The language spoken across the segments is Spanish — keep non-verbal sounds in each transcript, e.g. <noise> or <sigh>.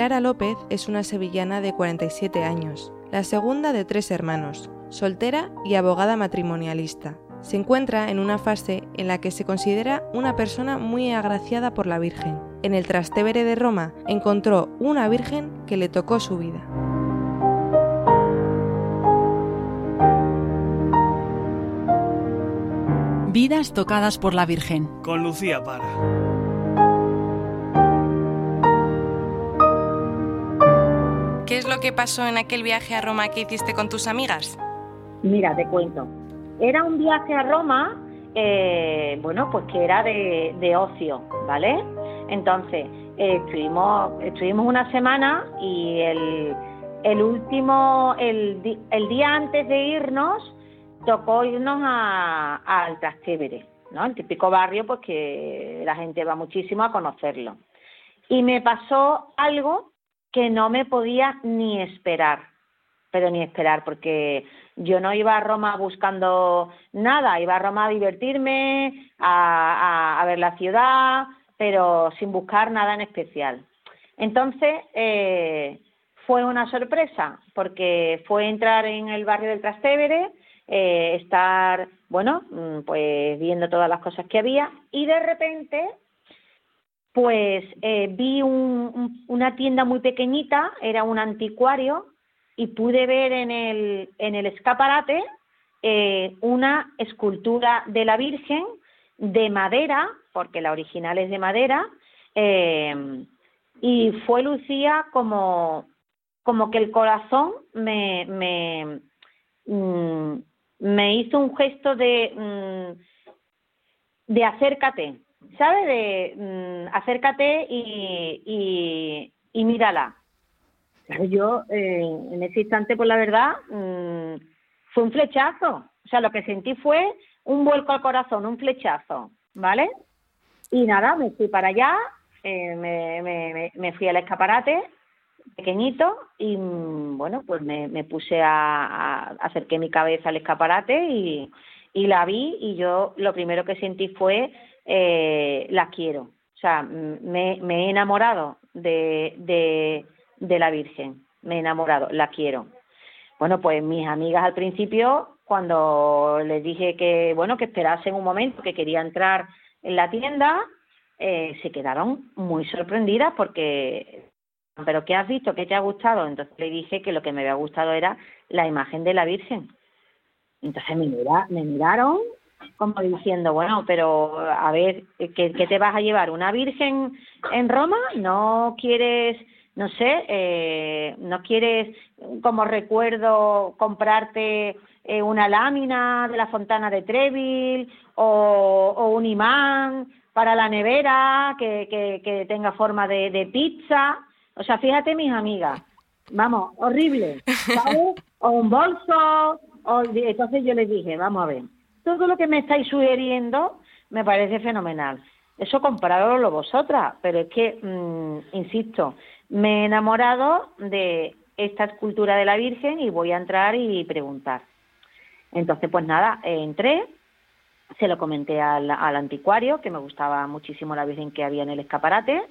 Clara López es una sevillana de 47 años, la segunda de tres hermanos, soltera y abogada matrimonialista. Se encuentra en una fase en la que se considera una persona muy agraciada por la Virgen. En el Trastevere de Roma encontró una Virgen que le tocó su vida. Vidas tocadas por la Virgen. Con Lucía Para. Lo que pasó en aquel viaje a Roma que hiciste con tus amigas? Mira, te cuento. Era un viaje a Roma, eh, bueno, pues que era de, ocio, ¿vale? Entonces, eh, estuvimos, estuvimos una semana y el, el último, el, el día antes de irnos, tocó irnos al Trastevere, ¿no? El típico barrio, pues que la gente va muchísimo a conocerlo. Y me pasó algo que no me podía ni esperar, pero ni esperar, porque yo no iba a Roma buscando nada, iba a Roma a divertirme, a, ver la ciudad, pero sin buscar nada en especial. Entonces, eh, fue una sorpresa, porque fue entrar en el barrio del Trastevere, eh, estar, bueno, mm, pues viendo todas las cosas que había y de repente pues eh, vi una tienda muy pequeñita, era un anticuario, y pude ver en el, en el escaparate eh, una escultura de la Virgen de madera, porque la original es de madera, y fue Lucía como, como que el corazón me, me, mm, hizo un gesto de, mm, de acércate, ¿sabes? De mm, acércate y, y, mírala. Yo, eh, en ese instante, pues la verdad, mm, fue un flechazo. O sea, lo que sentí fue un vuelco al corazón, un flechazo, ¿vale? Y nada, me fui para allá, eh, me, me, me fui al escaparate pequeñito y mm, bueno, pues me, me puse a, a, acerqué mi cabeza al escaparate y, y la vi y yo lo primero que sentí fue eh, la quiero. O sea, me, me he enamorado de, de, la Virgen, me he enamorado, la quiero. Bueno, pues mis amigas al principio, cuando les dije que, bueno, que esperasen un momento, que quería entrar en la tienda, eh, se quedaron muy sorprendidas porque pero ¿qué has visto? ¿Qué te ha gustado? Entonces le dije que lo que me había gustado era la imagen de la Virgen. Entonces me, mira, me miraron como diciendo, bueno, pero a ver, ¿qué, te vas a llevar? ¿Una Virgen en Roma? ¿No quieres, no sé, eh, no quieres como recuerdo comprarte eh, una lámina de la Fontana de Treville o, o un imán para la nevera que, que, que tenga forma de, de pizza? O sea, fíjate mis amigas, vamos, horrible, <laughs> ¿sabes? O un bolso, o... entonces yo les dije, vamos a ver, todo lo que me estáis sugiriendo me parece fenomenal. Eso lo vosotras, pero es que, mm, insisto, me he enamorado de esta escultura de la Virgen y voy a entrar y preguntar. Entonces, pues nada, entré, se lo comenté al, al anticuario, que me gustaba muchísimo la Virgen que había en el escaparate,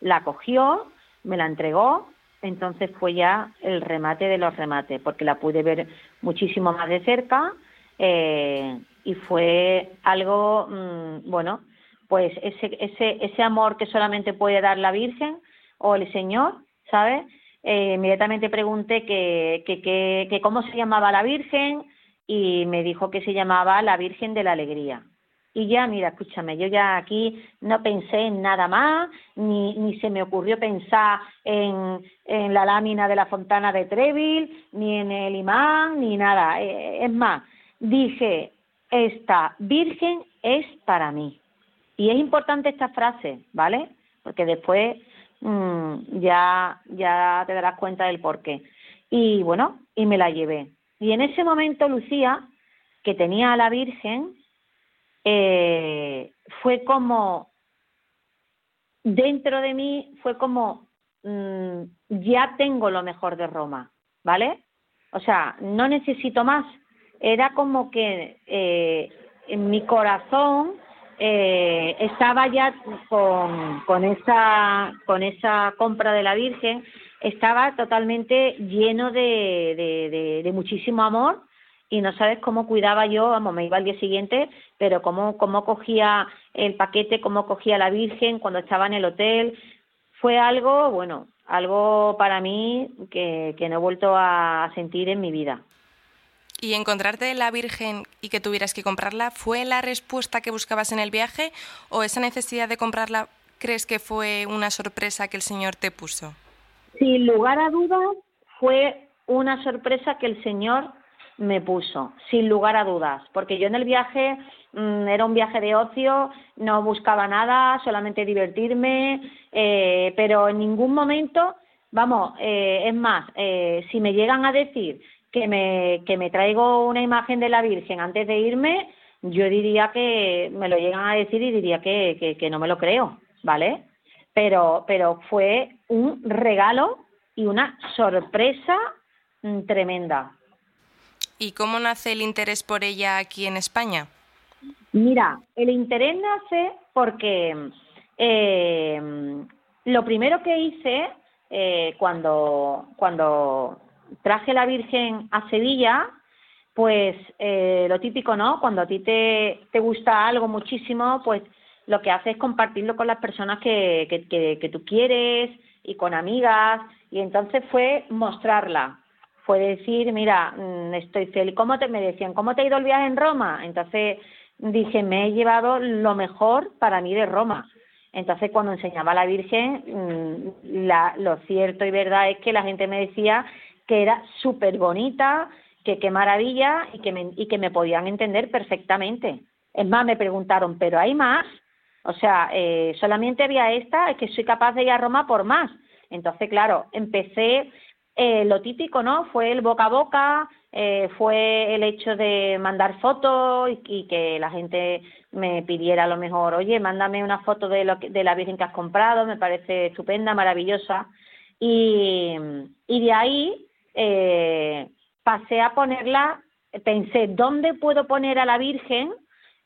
la cogió, me la entregó, entonces fue ya el remate de los remates, porque la pude ver muchísimo más de cerca eh, y fue algo, mm, bueno, pues ese, ese, ese amor que solamente puede dar la Virgen o el Señor, ¿sabes? Eh, inmediatamente pregunté que, que, que, que cómo se llamaba la Virgen y me dijo que se llamaba la Virgen de la Alegría. Y ya, mira, escúchame, yo ya aquí no pensé en nada más, ni, ni se me ocurrió pensar en, en la lámina de la fontana de Treville, ni en el imán, ni nada. Eh, es más, dije, esta Virgen es para mí. Y es importante esta frase, ¿vale? Porque después mmm, ya, ya te darás cuenta del por qué. Y bueno, y me la llevé. Y en ese momento Lucía, que tenía a la Virgen, eh, fue como, dentro de mí, fue como, mm, ya tengo lo mejor de Roma, ¿vale? O sea, no necesito más. Era como que eh, en mi corazón eh, estaba ya con, con, esa, con esa compra de la Virgen, estaba totalmente lleno de, de, de, muchísimo amor y no sabes cómo cuidaba yo, vamos, me iba al día siguiente, pero cómo, cómo cogía el paquete, cómo cogía la Virgen cuando estaba en el hotel. Fue algo, bueno, algo para mí que, que no he vuelto a sentir en mi vida. ¿Y encontrarte la Virgen y que tuvieras que comprarla fue la respuesta que buscabas en el viaje o esa necesidad de comprarla crees que fue una sorpresa que el Señor te puso? Sin lugar a dudas, fue una sorpresa que el Señor me puso, sin lugar a dudas, porque yo en el viaje mm, era un viaje de ocio, no buscaba nada, solamente divertirme, eh, pero en ningún momento, vamos, eh, es más, eh, si me llegan a decir que me, que me traigo una imagen de la Virgen antes de irme, yo diría que me lo llegan a decir y diría que, que, no me lo creo, ¿vale? Pero, pero fue un regalo y una sorpresa mm, tremenda. ¿Y cómo nace el interés por ella aquí en España? Mira, el interés nace porque eh, lo primero que hice eh, cuando, cuando traje la Virgen a Sevilla, pues eh, lo típico, ¿no? Cuando a ti te, te gusta algo muchísimo, pues lo que haces es compartirlo con las personas que, que, que, tú quieres y con amigas, y entonces fue mostrarla, fue decir, mira, mm, estoy feliz, ¿cómo te, me decían, ¿cómo te ha ido el viaje en Roma? Entonces dije, me he llevado lo mejor para mí de Roma. Entonces, cuando enseñaba a la Virgen, mm, la, lo cierto y verdad es que la gente me decía que era súper bonita, que qué maravilla y que, me, y que me podían entender perfectamente. Es más, me preguntaron, ¿pero hay más? O sea, eh, solamente había esta, es que soy capaz de ir a Roma por más. Entonces, claro, empecé eh, lo típico, ¿no? Fue el boca a boca, eh, fue el hecho de mandar fotos y, y, que la gente me pidiera a lo mejor, oye, mándame una foto de, lo de la Virgen que has comprado, me parece estupenda, maravillosa. Y, y de ahí eh, pasé a ponerla, pensé, ¿dónde puedo poner a la Virgen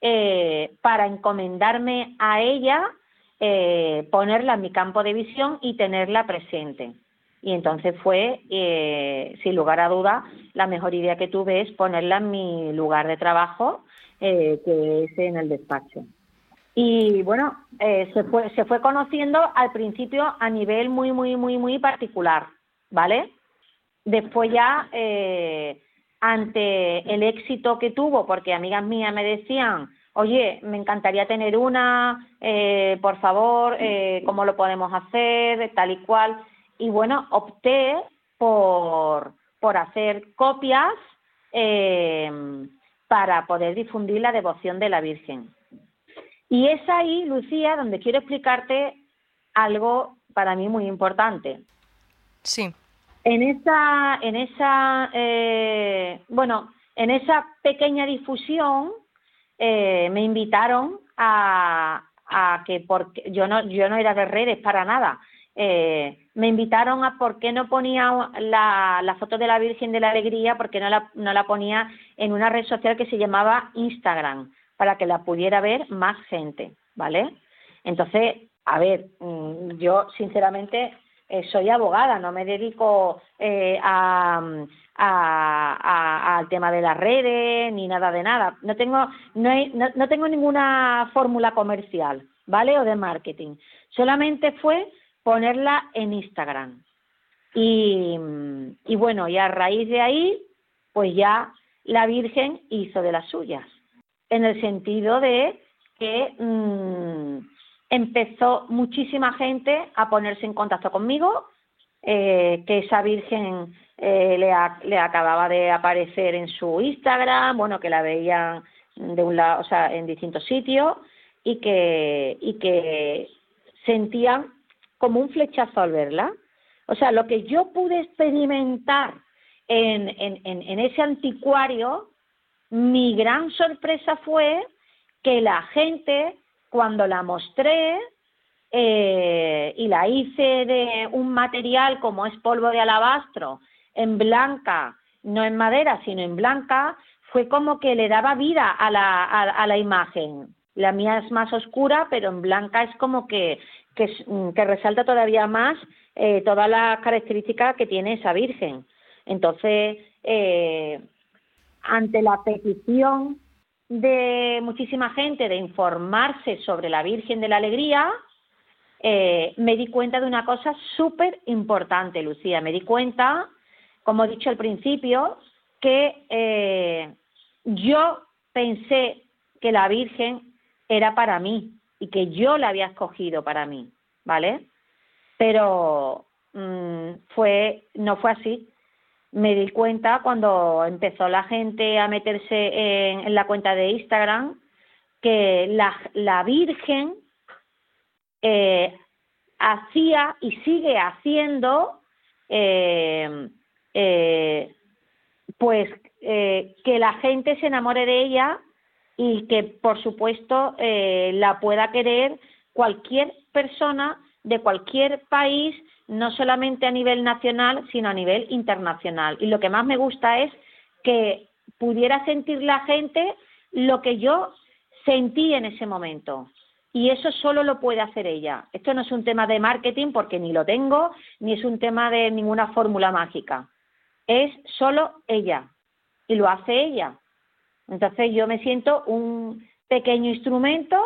eh, para encomendarme a ella, eh, ponerla en mi campo de visión y tenerla presente? Y entonces fue, eh, sin lugar a duda, la mejor idea que tuve es ponerla en mi lugar de trabajo, que es en el despacho. Y bueno, se, fue, se fue conociendo al principio a nivel muy, muy, muy, muy particular, ¿vale? Después ya, eh, ante el éxito que tuvo, porque amigas mías me decían, oye, me encantaría tener una, eh, por favor, eh, ¿cómo lo podemos hacer? Tal y cual. Y bueno, opté por, por hacer copias eh, para poder difundir la devoción de la Virgen. Y es ahí, Lucía, donde quiero explicarte algo para mí muy importante. Sí. En esa, en esa, eh, bueno, en esa pequeña difusión eh, me invitaron a, a que porque yo no, yo no era de redes para nada. Eh, me invitaron a por qué no ponía la, la foto de la Virgen de la Alegría, porque no la, no la ponía en una red social que se llamaba Instagram, para que la pudiera ver más gente, ¿vale? Entonces, a ver, mm, yo sinceramente eh, soy abogada, no me dedico eh, a, a, al tema de las redes ni nada de nada. No tengo, no, no, no tengo ninguna fórmula comercial, ¿vale? O de marketing. Solamente fue ponerla en Instagram. Y, y bueno, y a raíz de ahí, pues ya la Virgen hizo de las suyas, en el sentido de que mmm, empezó muchísima gente a ponerse en contacto conmigo, eh, que esa Virgen eh, le, le, acababa de aparecer en su Instagram, bueno, que la veían de un lado, o sea, en distintos sitios y que, y que sentían como un flechazo al verla. O sea, lo que yo pude experimentar en, en, en, en ese anticuario, mi gran sorpresa fue que la gente cuando la mostré eh, y la hice de un material como es polvo de alabastro, en blanca, no en madera, sino en blanca, fue como que le daba vida a la, a, a la imagen. La mía es más oscura, pero en blanca es como que, que, mm, resalta todavía más eh, todas las características que tiene esa Virgen. Entonces, eh, ante la petición de muchísima gente de informarse sobre la Virgen de la Alegría, eh, me di cuenta de una cosa súper importante, Lucía. Me di cuenta, como he dicho al principio, que eh, yo pensé que la Virgen era para mí y que yo la había escogido para mí, ¿vale? Pero mm, fue, no fue así. Me di cuenta cuando empezó la gente a meterse en, la cuenta de Instagram que la, Virgen eh, hacía y sigue haciendo eh, eh, pues que la gente se enamore de ella y que por supuesto la pueda querer cualquier persona de cualquier país, no solamente a nivel nacional, sino a nivel internacional. Y lo que más me gusta es que pudiera sentir la gente lo que yo sentí en ese momento. Y eso solo lo puede hacer ella. Esto no es un tema de marketing porque ni lo tengo, ni es un tema de ninguna fórmula mágica. Es solo ella. Y lo hace ella. Entonces yo me siento un pequeño instrumento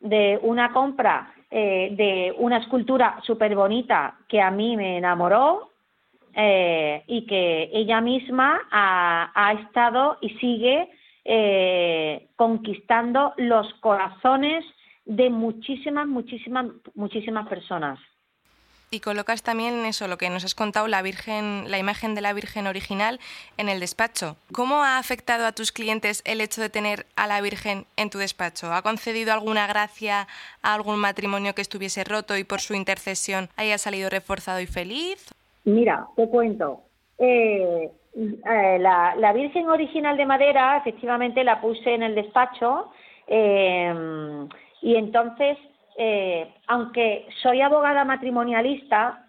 de una compra eh, de una escultura súper bonita que a mí me enamoró eh, y que ella misma ha, ha estado y sigue eh, conquistando los corazones de muchísimas, muchísimas, muchísimas personas. Y colocas también eso, lo que nos has contado, la Virgen, la imagen de la Virgen original en el despacho. ¿Cómo ha afectado a tus clientes el hecho de tener a la Virgen en tu despacho? ¿Ha concedido alguna gracia a algún matrimonio que estuviese roto y por su intercesión haya salido reforzado y feliz? Mira, te cuento. Eh, eh, la, la, Virgen original de madera, efectivamente, la puse en el despacho. Eh, y entonces, eh, aunque soy abogada matrimonialista,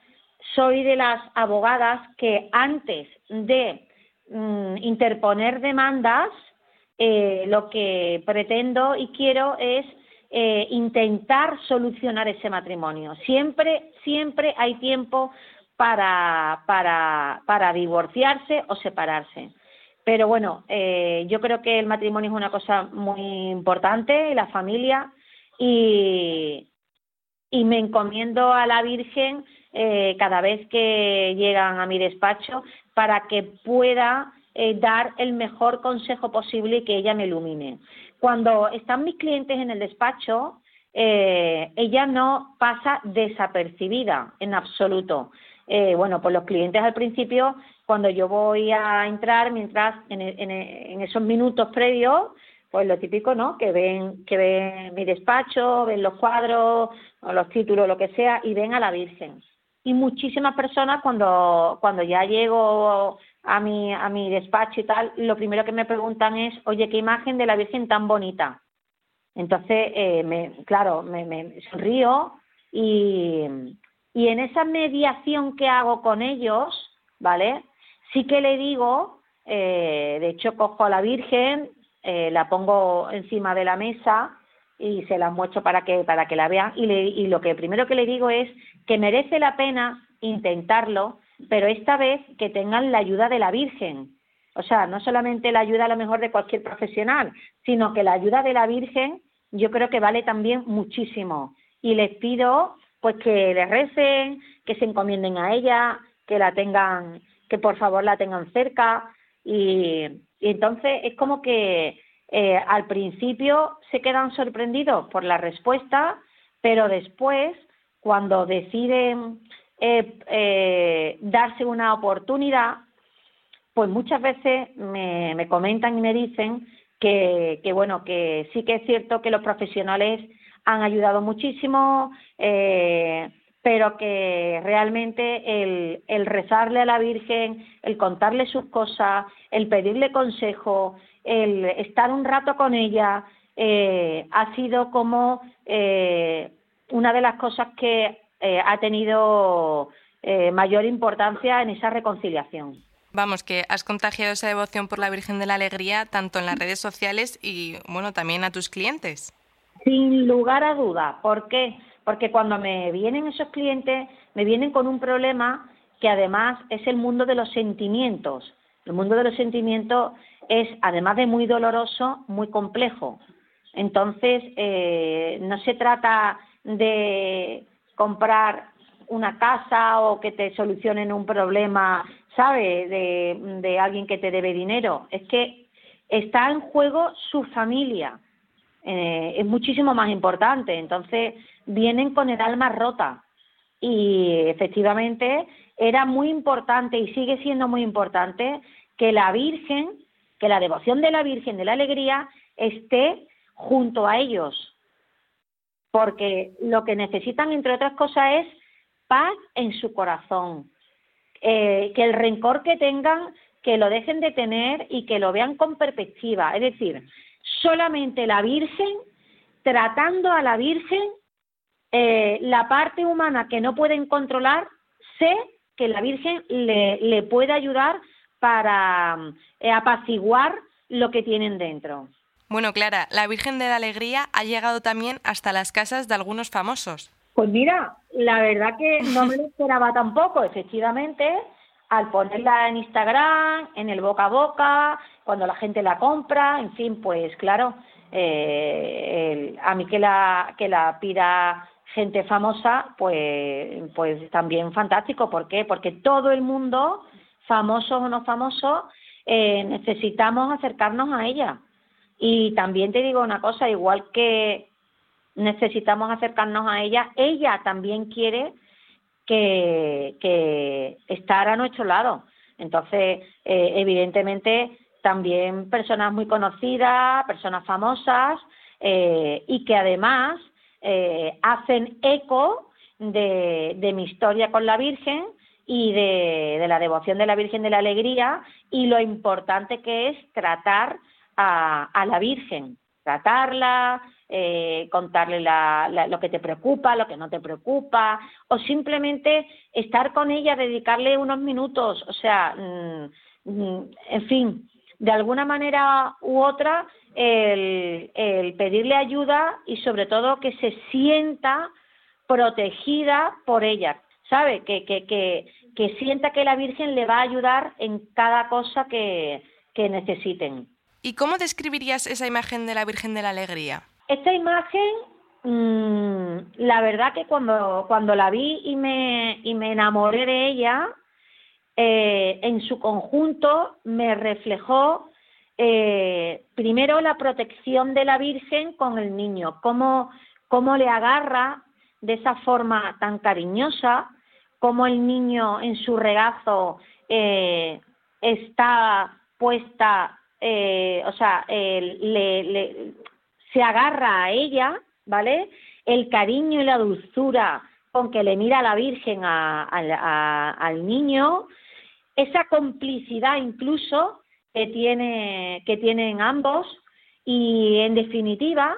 soy de las abogadas que antes de mm, interponer demandas, eh, lo que pretendo y quiero es eh, intentar solucionar ese matrimonio. Siempre, siempre hay tiempo para, para, para divorciarse o separarse. Pero bueno, yo creo que el matrimonio es una cosa muy importante, la familia, y, y me encomiendo a la Virgen eh, cada vez que llegan a mi despacho para que pueda eh, dar el mejor consejo posible y que ella me ilumine. Cuando están mis clientes en el despacho, eh, ella no pasa desapercibida en absoluto. bueno, pues los clientes al principio, cuando yo voy a entrar, mientras en, en esos minutos previos, pues lo típico, ¿no? Que ven, que ven mi despacho, ven los cuadros, o los títulos, lo que sea, y ven a la Virgen. Y muchísimas personas cuando, cuando ya llego a mi, a mi despacho y tal, lo primero que me preguntan es, oye, qué imagen de la Virgen tan bonita. Entonces, eh, me, claro, me, me sonrío y, y en esa mediación que hago con ellos, ¿vale? Sí que le digo, eh, de hecho cojo a la Virgen, eh, la pongo encima de la mesa y se la muestro para que, para que la vean y, y lo que primero que le digo es que merece la pena intentarlo, pero esta vez que tengan la ayuda de la Virgen. O sea, no solamente la ayuda a lo mejor de cualquier profesional, sino que la ayuda de la Virgen yo creo que vale también muchísimo. Y les pido pues que le recen, que se encomienden a ella, que la tengan, que por favor la tengan cerca y, entonces es como que eh, al principio se quedan sorprendidos por la respuesta, pero después, cuando deciden eh, eh, darse una oportunidad, pues muchas veces me, me comentan y me dicen que, que, bueno, que sí que es cierto que los profesionales han ayudado muchísimo, eh, pero que realmente el, el rezarle a la Virgen, el contarle sus cosas, el pedirle consejo, el estar un rato con ella, eh, ha sido como eh, una de las cosas que eh, ha tenido mayor importancia en esa reconciliación. Vamos, que has contagiado esa devoción por la Virgen de la Alegría tanto en las redes sociales y, bueno, también a tus clientes. Sin lugar a duda. ¿Por qué? Porque cuando me vienen esos clientes, me vienen con un problema que además es el mundo de los sentimientos. El mundo de los sentimientos es, además de muy doloroso, muy complejo. Entonces, eh, no se trata de comprar una casa o que te solucionen un problema, ¿sabe?, de, alguien que te debe dinero. Es que está en juego su familia. Eh, es muchísimo más importante. Entonces, vienen con el alma rota. Y efectivamente era muy importante y sigue siendo muy importante que la Virgen, que la devoción de la Virgen de la Alegría esté junto a ellos. Porque lo que necesitan, entre otras cosas, es paz en su corazón. Eh, que el rencor que tengan, que lo dejen de tener y que lo vean con perspectiva. Es decir, solamente la Virgen, tratando a la Virgen, eh, la parte humana que no pueden controlar, sé que la Virgen le, le puede ayudar para eh, apaciguar lo que tienen dentro. Bueno, Clara, la Virgen de la Alegría ha llegado también hasta las casas de algunos famosos. Pues mira, la verdad que no me lo esperaba tampoco, efectivamente, al ponerla en Instagram, en el boca a boca, cuando la gente la compra, en fin, pues claro, eh, a mí que la, que la pida gente famosa, pues, pues también fantástico. ¿Por qué? Porque todo el mundo, famosos o no famosos, eh, necesitamos acercarnos a ella. Y también te digo una cosa, igual que necesitamos acercarnos a ella, ella también quiere que, que estar a nuestro lado. Entonces, eh, evidentemente, también personas muy conocidas, personas famosas eh, y que además eh, hacen eco de, mi historia con la Virgen y de, la devoción de la Virgen de la Alegría y lo importante que es tratar a, la Virgen, tratarla, eh, contarle lo que te preocupa, lo que no te preocupa, o simplemente estar con ella, dedicarle unos minutos, o sea, mm, mm, en fin, de alguna manera u otra, el, el pedirle ayuda y sobre todo que se sienta protegida por ella, ¿sabe? Que, que, que, que sienta que la Virgen le va a ayudar en cada cosa que, que necesiten. ¿Y cómo describirías esa imagen de la Virgen de la Alegría? Esta imagen, mmm, la verdad que cuando, cuando la vi y me, y me enamoré de ella, eh, en su conjunto me reflejó eh, primero la protección de la Virgen con el niño, cómo, cómo le agarra de esa forma tan cariñosa, cómo el niño en su regazo eh, está puesta eh, o sea, le, se agarra a ella, ¿vale? El cariño y la dulzura con que le mira la Virgen al niño, esa complicidad incluso que, tiene, que tienen ambos y en definitiva,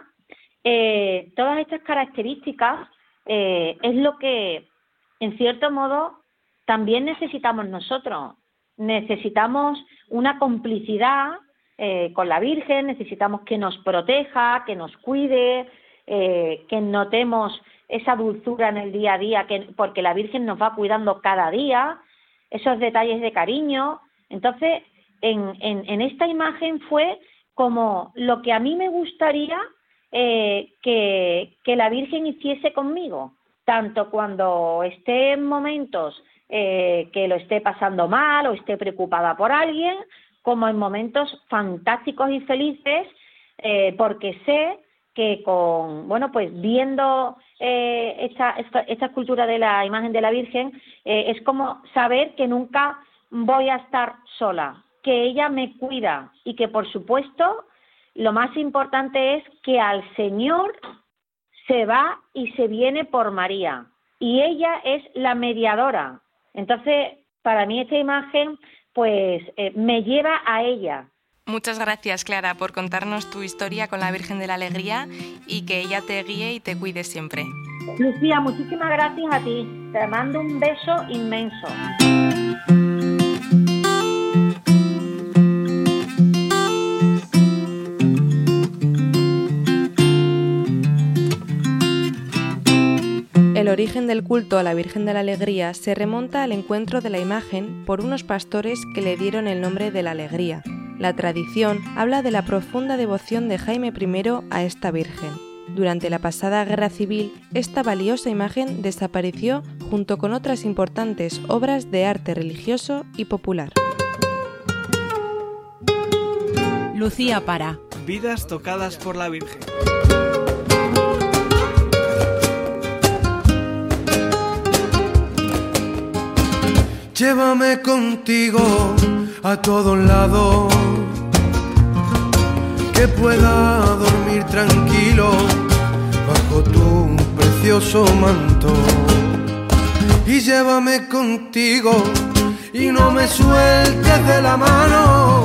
eh, todas estas características eh, es lo que, en cierto modo, también necesitamos nosotros. Necesitamos una complicidad eh, con la Virgen, necesitamos que nos proteja, que nos cuide, que notemos esa dulzura en el día a día, que, porque la Virgen nos va cuidando cada día, esos detalles de cariño. Entonces, en, en, esta imagen fue como lo que a mí me gustaría eh, que, que, la Virgen hiciese conmigo, tanto cuando esté en momentos que lo esté pasando mal o esté preocupada por alguien, como en momentos fantásticos y felices, eh, porque sé que con, bueno, pues viendo eh, esta, esta, escultura de la imagen de la Virgen, eh, es como saber que nunca voy a estar sola, que ella me cuida y que por supuesto lo más importante es que al Señor se va y se viene por María y ella es la mediadora. Entonces, para mí esta imagen pues eh, me lleva a ella. Muchas gracias, Clara, por contarnos tu historia con la Virgen de la Alegría y que ella te guíe y te cuide siempre. Lucía, muchísimas gracias a ti. Te mando un beso inmenso. origen del culto a la Virgen de la Alegría se remonta al encuentro de la imagen por unos pastores que le dieron el nombre de la Alegría. La tradición habla de la profunda devoción de Jaime I a esta Virgen. Durante la pasada guerra civil, esta valiosa imagen desapareció junto con otras importantes obras de arte religioso y popular. Lucía Para. Vidas tocadas por la Virgen. Llévame contigo a todos lados, que pueda dormir tranquilo bajo tu precioso manto. Y llévame contigo y no me sueltes de la mano.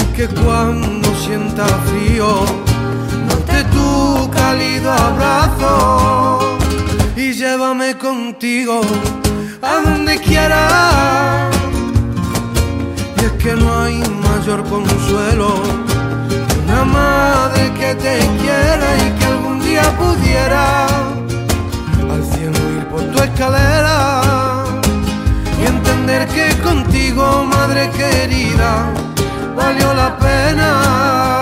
Y que cuando sienta frío, note tu cálido abrazo. Y llévame contigo a donde quiera. Y es que no hay mayor consuelo una madre que te quiera y que algún día pudiera al cielo ir por tu escalera y entender que contigo, madre querida, valió la pena.